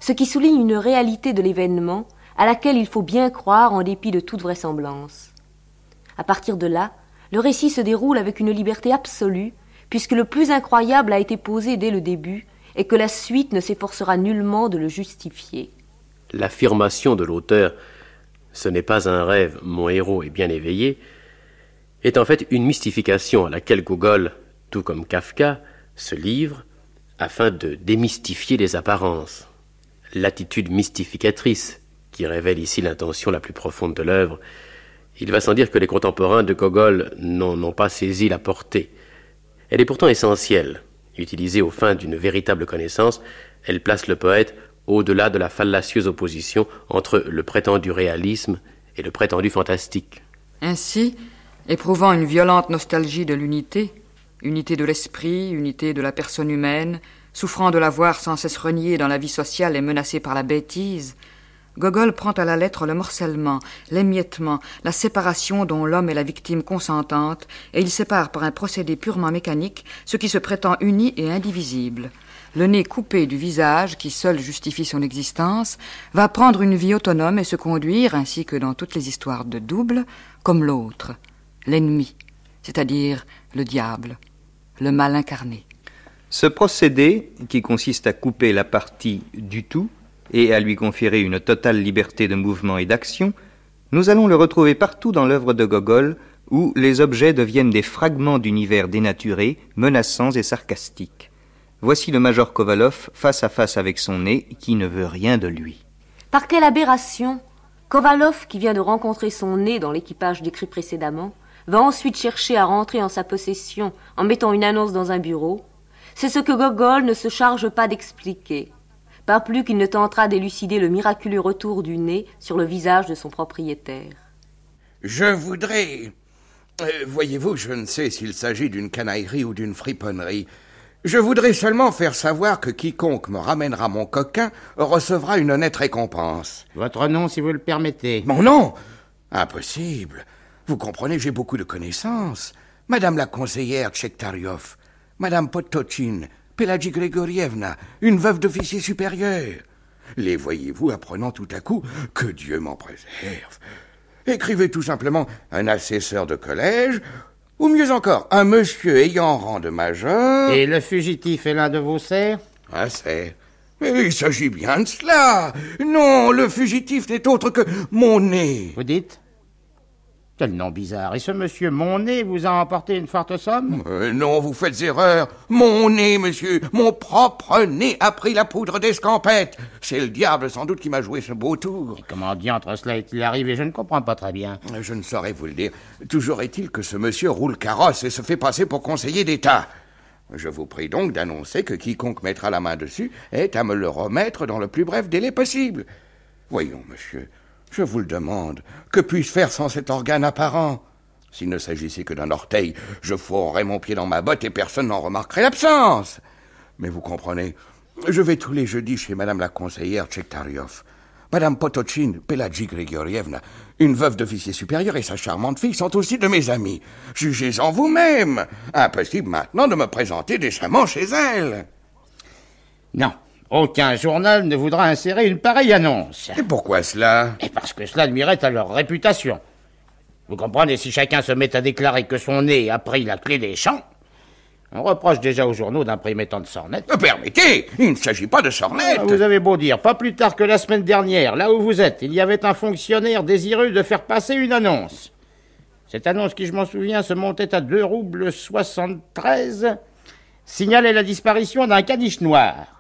ce qui souligne une réalité de l'événement à laquelle il faut bien croire en dépit de toute vraisemblance. À partir de là, le récit se déroule avec une liberté absolue, puisque le plus incroyable a été posé dès le début, et que la suite ne s'efforcera nullement de le justifier. L'affirmation de l'auteur ce n'est pas un rêve, mon héros est bien éveillé, est en fait une mystification à laquelle Gogol, tout comme Kafka, se livre afin de démystifier les apparences. L'attitude mystificatrice qui révèle ici l'intention la plus profonde de l'œuvre, il va sans dire que les contemporains de Gogol n'en ont pas saisi la portée. Elle est pourtant essentielle. Utilisée au fin d'une véritable connaissance, elle place le poète au-delà de la fallacieuse opposition entre le prétendu réalisme et le prétendu fantastique. Ainsi, éprouvant une violente nostalgie de l'unité, unité de l'esprit, unité de la personne humaine, souffrant de la voir sans cesse reniée dans la vie sociale et menacée par la bêtise, Gogol prend à la lettre le morcellement, l'émiettement, la séparation dont l'homme est la victime consentante, et il sépare par un procédé purement mécanique ce qui se prétend uni et indivisible. Le nez coupé du visage, qui seul justifie son existence, va prendre une vie autonome et se conduire, ainsi que dans toutes les histoires de double, comme l'autre, l'ennemi, c'est-à-dire le diable, le mal incarné. Ce procédé, qui consiste à couper la partie du tout, et à lui conférer une totale liberté de mouvement et d'action, nous allons le retrouver partout dans l'œuvre de Gogol, où les objets deviennent des fragments d'univers dénaturés, menaçants et sarcastiques. Voici le major Kovalov face à face avec son nez qui ne veut rien de lui. Par quelle aberration Kovalov, qui vient de rencontrer son nez dans l'équipage décrit précédemment, va ensuite chercher à rentrer en sa possession en mettant une annonce dans un bureau? C'est ce que Gogol ne se charge pas d'expliquer pas plus qu'il ne tentera d'élucider le miraculeux retour du nez sur le visage de son propriétaire. Je voudrais. Euh, voyez-vous, je ne sais s'il s'agit d'une canaillerie ou d'une friponnerie. Je voudrais seulement faire savoir que quiconque me ramènera mon coquin recevra une honnête récompense. Votre nom, si vous le permettez. Mon nom? Impossible. Vous comprenez, j'ai beaucoup de connaissances. Madame la conseillère Tchektariov, Madame Potochin, Pélagie Grégorievna, une veuve d'officier supérieur. Les voyez-vous apprenant tout à coup que Dieu m'en préserve. Écrivez tout simplement un assesseur de collège, ou mieux encore, un monsieur ayant rang de major. Et le fugitif est l'un de vos serfs Un serf. Mais il s'agit bien de cela. Non, le fugitif n'est autre que mon nez. Vous dites? Quel nom bizarre. Et ce monsieur Monnet vous a emporté une forte somme? Euh, Non, vous faites erreur. Mon nez, monsieur, mon propre nez a pris la poudre d'escampette. C'est le diable sans doute qui m'a joué ce beau tour. Et comment diantre cela est-il arrivé? Je ne comprends pas très bien. Je ne saurais vous le dire. Toujours est-il que ce monsieur roule carrosse et se fait passer pour conseiller d'État. Je vous prie donc d'annoncer que quiconque mettra la main dessus est à me le remettre dans le plus bref délai possible. Voyons, monsieur, je vous le demande, que puis-je faire sans cet organe apparent? S'il ne s'agissait que d'un orteil, je fourrerais mon pied dans ma botte et personne n'en remarquerait l'absence. Mais vous comprenez, je vais tous les jeudis chez Madame la conseillère Tchektariov. Madame Potochin, Péladji Grigorievna, une veuve d'officier supérieur et sa charmante fille sont aussi de mes amis. Jugez-en vous-même. Impossible maintenant de me présenter décemment chez elle. Non, Aucun journal ne voudra insérer une pareille annonce. Et pourquoi cela? Et parce que cela nuirait à leur réputation. Vous comprenez, si chacun se met à déclarer que son nez a pris la clé des champs, on reproche déjà aux journaux d'imprimer tant de sornettes. Permettez, il ne s'agit pas de sornettes. Ah, Vous avez beau dire, pas plus tard que la semaine dernière, là où vous êtes, il y avait un fonctionnaire désireux de faire passer une annonce. Cette annonce, qui je m'en souviens, se montait à 2 roubles 73, signalait la disparition d'un caniche noir.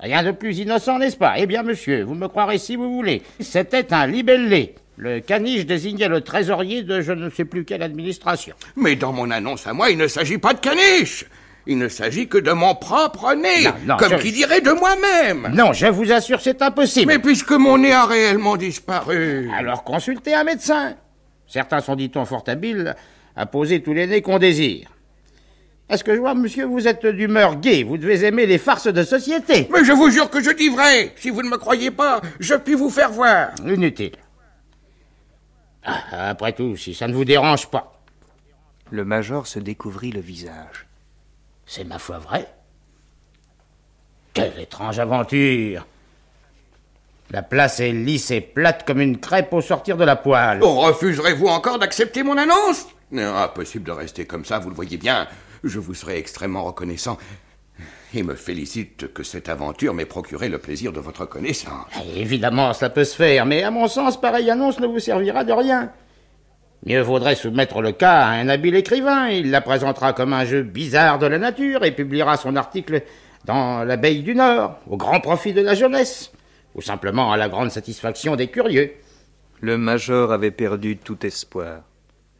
Rien de plus innocent, n'est-ce pas? Eh bien, monsieur, vous me croirez si vous voulez. C'était un libellé. Le caniche désignait le trésorier de je ne sais plus quelle administration. Mais dans mon annonce à moi, il ne s'agit pas de caniche. Il ne s'agit que de mon propre nez, Non, non, comme je- qui dirait de moi-même. Non, je vous assure, c'est impossible. Mais puisque mon nez a réellement disparu. Alors consultez un médecin. Certains sont, dit-on, fort habiles à poser tous les nez qu'on désire. Est-ce que je vois, monsieur, vous êtes d'humeur gaie, vous devez aimer les farces de société. Mais je vous jure que je dis vrai. Si vous ne me croyez pas, je puis vous faire voir. Inutile. Ah, après tout, si ça ne vous dérange pas. Le major se découvrit le visage. C'est ma foi vrai. Quelle étrange aventure. La place est lisse et plate comme une crêpe au sortir de la poêle. Oh, Refuserez-vous encore d'accepter mon annonce? Non, Impossible de rester comme ça, vous le voyez bien. Je vous serai extrêmement reconnaissant et me félicite que cette aventure m'ait procuré le plaisir de votre connaissance. Évidemment, cela peut se faire, mais à mon sens, pareille annonce ne vous servira de rien. Mieux vaudrait soumettre le cas à un habile écrivain. Il la présentera comme un jeu bizarre de la nature et publiera son article dans l'abeille du Nord, au grand profit de la jeunesse, ou simplement à la grande satisfaction des curieux. Le major avait perdu tout espoir.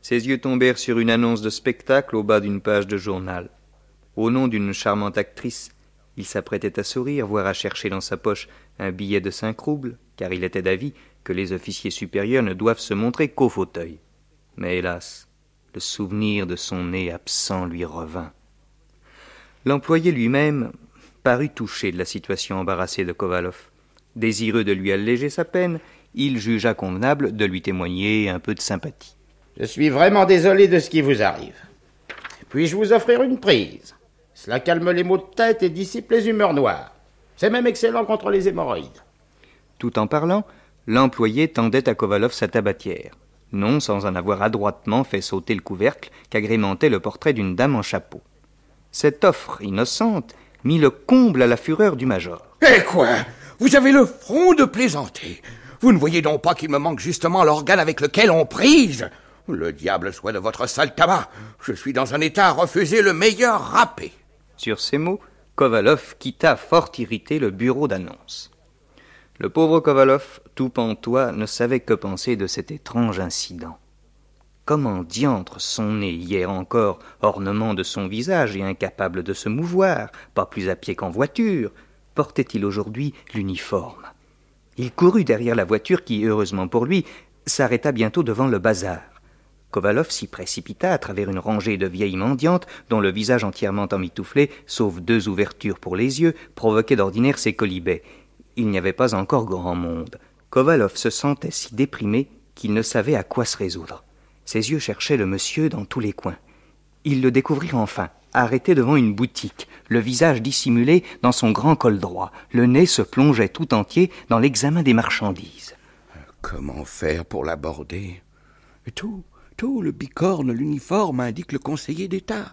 Ses yeux tombèrent sur une annonce de spectacle au bas d'une page de journal. Au nom d'une charmante actrice, il s'apprêtait à sourire, voire à chercher dans sa poche un billet de cinq roubles, car il était d'avis que les officiers supérieurs ne doivent se montrer qu'au fauteuil. Mais hélas, le souvenir de son nez absent lui revint. L'employé lui-même parut touché de la situation embarrassée de Kovalov. Désireux de lui alléger sa peine, il jugea convenable de lui témoigner un peu de sympathie. Je suis vraiment désolé de ce qui vous arrive. Puis-je vous offrir une prise? Cela calme les maux de tête et dissipe les humeurs noires. C'est même excellent contre les hémorroïdes. Tout en parlant, l'employé tendait à Kovalov sa tabatière, non sans en avoir adroitement fait sauter le couvercle qu'agrémentait le portrait d'une dame en chapeau. Cette offre innocente mit le comble à la fureur du major. Eh quoi? Vous avez le front de plaisanter. Vous ne voyez donc pas qu'il me manque justement l'organe avec lequel on prise? Le diable soit de votre sale tabac. Je suis dans un état à refuser le meilleur râpé. Sur ces mots, Kovalov quitta fort irrité le bureau d'annonce. Le pauvre Kovalov, tout pantois, ne savait que penser de cet étrange incident. Comment diantre son nez, hier encore ornement de son visage et incapable de se mouvoir, pas plus à pied qu'en voiture, portait-il aujourd'hui l'uniforme? Il courut derrière la voiture qui, heureusement pour lui, s'arrêta bientôt devant le bazar. Kovalov s'y précipita à travers une rangée de vieilles mendiantes dont le visage entièrement emmitouflé, sauf deux ouvertures pour les yeux, provoquait d'ordinaire ses colibets. Il n'y avait pas encore grand monde. Kovalov se sentait si déprimé qu'il ne savait à quoi se résoudre. Ses yeux cherchaient le monsieur dans tous les coins. Il le découvrit enfin, arrêté devant une boutique, le visage dissimulé dans son grand col droit. Le nez se plongeait tout entier dans l'examen des marchandises. Comment faire pour l'aborder? Tout, tout, le bicorne, l'uniforme indique le conseiller d'État.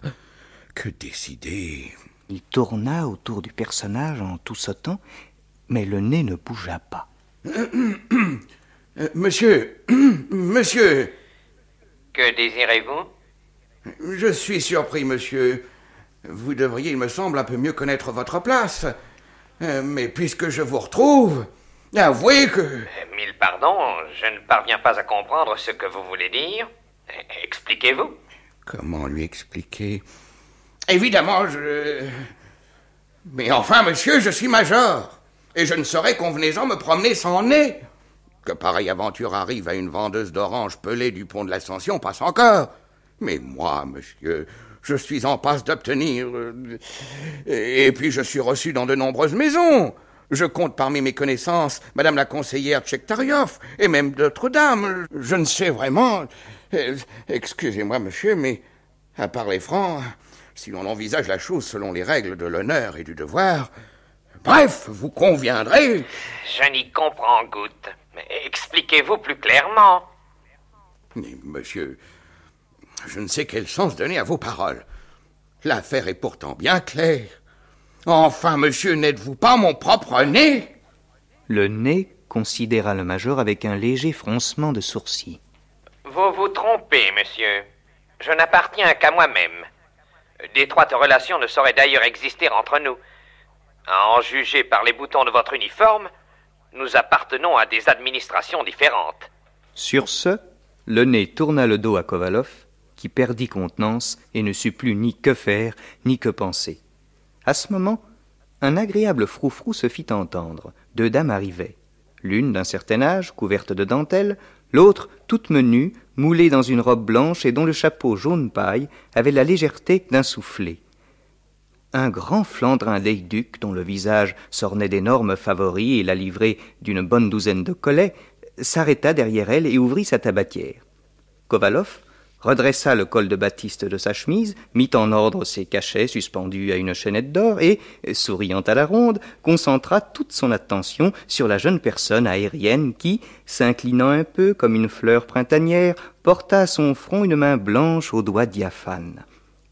Que décider? Il tourna autour du personnage en tout sautant, mais le nez ne bougea pas. Monsieur, monsieur, Que désirez-vous? Je suis surpris, monsieur. Vous devriez, il me semble, un peu mieux connaître votre place. Euh, Mais puisque je vous retrouve, avouez que... Euh, Mille pardons, je ne parviens pas à comprendre ce que vous voulez dire. Expliquez-vous. Comment lui expliquer? Évidemment, je... Mais enfin, monsieur, je suis major, et je ne saurais convenez-en me promener sans nez. Que pareille aventure arrive à une vendeuse d'oranges pelée du pont de l'Ascension passe encore. Mais moi, monsieur, je suis en passe d'obtenir... euh, Et puis je suis reçu dans de nombreuses maisons. Je compte parmi mes connaissances Madame la conseillère Tchektariov, et même d'autres dames. Je ne sais vraiment... Euh, Excusez-moi, monsieur, mais à parler franc, si l'on envisage la chose selon les règles de l'honneur et du devoir, Bref, vous conviendrez. Je n'y comprends goutte. Mais expliquez-vous plus clairement. Mais, monsieur, je ne sais quel sens donner à vos paroles. L'affaire est pourtant bien claire. Enfin, monsieur, n'êtes-vous pas mon propre nez? Le nez considéra le major avec un léger froncement de sourcils. Vous vous trompez, monsieur. Je n'appartiens qu'à moi-même. D'étroites relations ne sauraient d'ailleurs exister entre nous. À en juger par les boutons de votre uniforme, nous appartenons à des administrations différentes. Sur ce, le nez tourna le dos à Kovalov, qui perdit contenance et ne sut plus ni que faire, ni que penser. À ce moment, un agréable froufrou se fit entendre. Deux dames arrivaient. L'une d'un certain âge, couverte de dentelle, l'autre toute menue, moulée dans une robe blanche et dont le chapeau jaune paille avait la légèreté d'un soufflet. Un grand Flandrin duc dont le visage s'ornait d'énormes favoris et la livrée d'une bonne douzaine de collets, s'arrêta derrière elle et ouvrit sa tabatière. Kovalov redressa le col de batiste de sa chemise, mit en ordre ses cachets suspendus à une chaînette d'or et, souriant à la ronde, concentra toute son attention sur la jeune personne aérienne qui, s'inclinant un peu comme une fleur printanière, porta à son front une main blanche aux doigts diaphanes.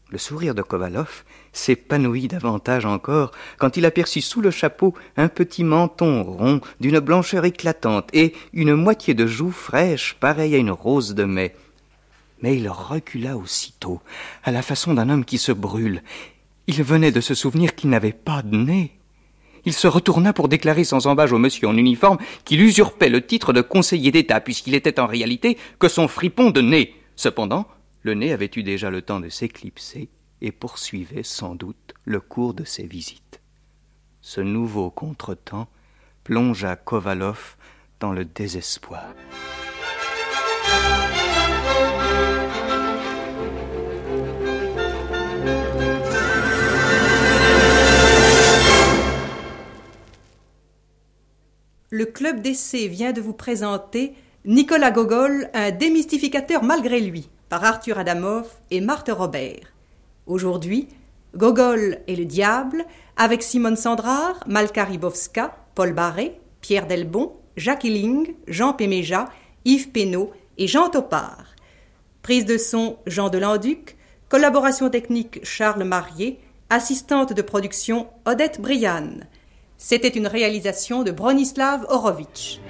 Le sourire de Kovalov s'épanouit davantage encore quand il aperçut sous le chapeau un petit menton rond d'une blancheur éclatante et une moitié de joue fraîche pareille à une rose de mai. Mais il recula aussitôt, à la façon d'un homme qui se brûle. Il venait de se souvenir qu'il n'avait pas de nez. Il se retourna pour déclarer sans embâche au monsieur en uniforme qu'il usurpait le titre de conseiller d'État, puisqu'il était en réalité que son fripon de nez. Cependant, le nez avait eu déjà le temps de s'éclipser et poursuivait sans doute le cours de ses visites. Ce nouveau contretemps plongea Kovalov dans le désespoir. Le club d'essai vient de vous présenter Nicolas Gogol, un démystificateur malgré lui, par Arthur Adamov et Marthe Robert. Aujourd'hui, Gogol et le diable, avec Simone Sandrard, Malka Ribowska, Paul Barré, Pierre Delbon, Jacques Illing, Jean Péméja, Yves Pénaud et Jean Topard. Prise de son Jean Delanduc, collaboration technique Charles Marier, assistante de production Odette Brianne. C'était une réalisation de Bronislav Horowitz.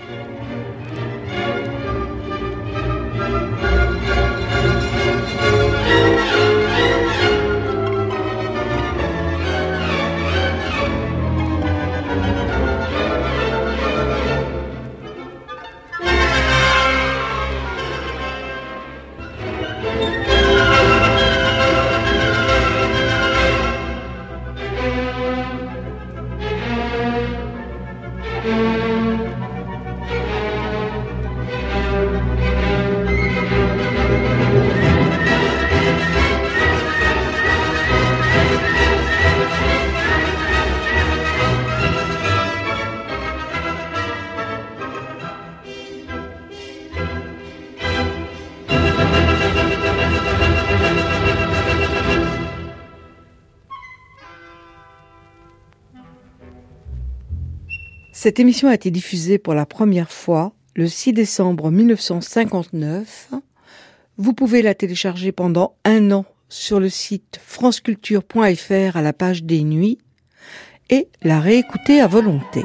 Cette émission a été diffusée pour la première fois le 6 décembre 1959. Vous pouvez la télécharger pendant un an sur le site franceculture.fr à la page des nuits et la réécouter à volonté.